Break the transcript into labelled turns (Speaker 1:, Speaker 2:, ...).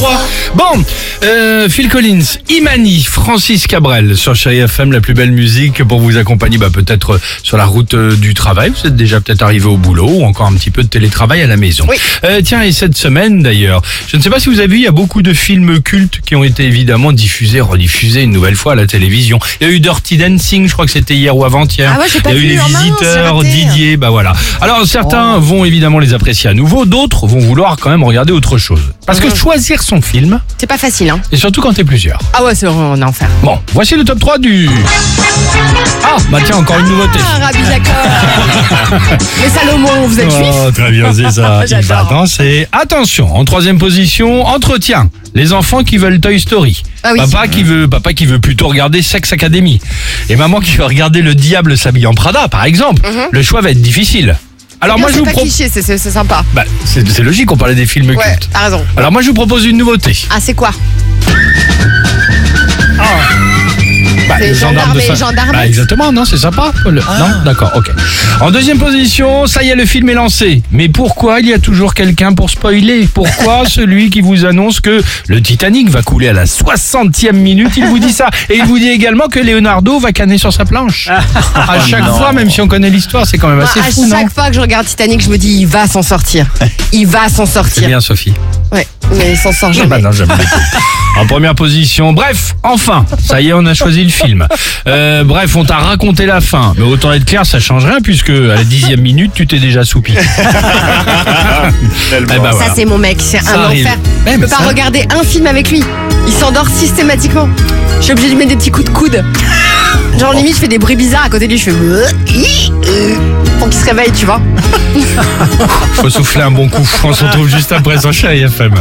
Speaker 1: 花 Bon, euh, Phil Collins, Imani, Francis Cabrel sur Chérie FM, la plus belle musique pour vous accompagner bah, peut-être euh, sur la route euh, du travail. Vous êtes déjà peut-être arrivé au boulot ou encore un petit peu de télétravail à la maison.
Speaker 2: Oui.
Speaker 1: Euh, tiens, et cette semaine d'ailleurs, je ne sais pas si vous avez vu, il y a beaucoup de films cultes qui ont été évidemment diffusés, rediffusés une nouvelle fois à la télévision. Il y a eu Dirty Dancing, je crois que c'était hier ou avant-hier.
Speaker 2: Ah ouais,
Speaker 1: il y a eu Les
Speaker 2: oh
Speaker 1: Visiteurs. Didier, bah voilà. Alors certains vont évidemment les apprécier à nouveau, d'autres vont vouloir quand même regarder autre chose. Parce que choisir son film,
Speaker 2: C'est pas facile, hein.
Speaker 1: et surtout quand t'es plusieurs.
Speaker 2: Ah ouais, c'est vraiment un enfer.
Speaker 1: Bon, voici le top 3 du... Ah, bah tiens, encore une nouveauté.
Speaker 2: Ah, Rabbi Jacob Mais Salomon, vous êtes juif
Speaker 1: Oh, très bien, c'est ça. Il va
Speaker 2: J'adore.
Speaker 1: danser. Attention, en troisième position, entretien. Les enfants qui veulent Toy Story.
Speaker 2: Ah oui.
Speaker 1: Papa qui veut, papa qui veut plutôt regarder Sex Academy. Et maman qui veut regarder Le Diable s'habille en Prada, par exemple. Le choix va être difficile. Alors moi, je vous
Speaker 2: pas
Speaker 1: propose.
Speaker 2: cliché, c'est- c'est c'est sympa.
Speaker 1: Bah, c'est c'est logique, on parlait des films
Speaker 2: Ouais,
Speaker 1: cultes.
Speaker 2: t'as raison.
Speaker 1: Alors moi, je vous propose une nouveauté.
Speaker 2: Ah, c'est quoi? C'est.
Speaker 1: Bah, exactement, non, c'est sympa. Le- Non, d'accord, ok. En deuxième position, ça y est, le film est lancé. Mais pourquoi il y a toujours quelqu'un pour spoiler? Pourquoi celui qui vous annonce que le Titanic va couler à la 60e minute, il vous dit ça Et il vous dit également que Leonardo va canner sur sa planche. À chaque fois, même si on connaît l'histoire, c'est quand même assez
Speaker 2: Moi, À
Speaker 1: fou, non?
Speaker 2: chaque fois que je regarde Titanic, je me dis, il va s'en sortir. Il va s'en
Speaker 1: C'est
Speaker 2: sortir.
Speaker 1: bien, Sophie.
Speaker 2: Ouais, mais il s'en sort jamais.
Speaker 1: Bah non, jamais. En première position. Bref, enfin, ça y est, on a choisi le film. Euh, bref, on t'a raconté la fin. Mais autant être clair, ça change rien puisque à la dixième minute, tu t'es déjà soupi. Eh ben
Speaker 2: Ça, c'est mon mec, c'est un
Speaker 1: arrive.
Speaker 2: enfer.
Speaker 1: Ouais,
Speaker 2: je peux pas
Speaker 1: ça-
Speaker 2: regarder un film avec lui. Il s'endort systématiquement. Je suis obligée de lui mettre des petits coups de coude. Genre, limite, je fais des bruits bizarres à côté de lui. Je fais. euh, euh, Pour qu'il se réveille, tu vois.
Speaker 1: Faut souffler un bon coup. On se retrouve juste après sur Chérie FM.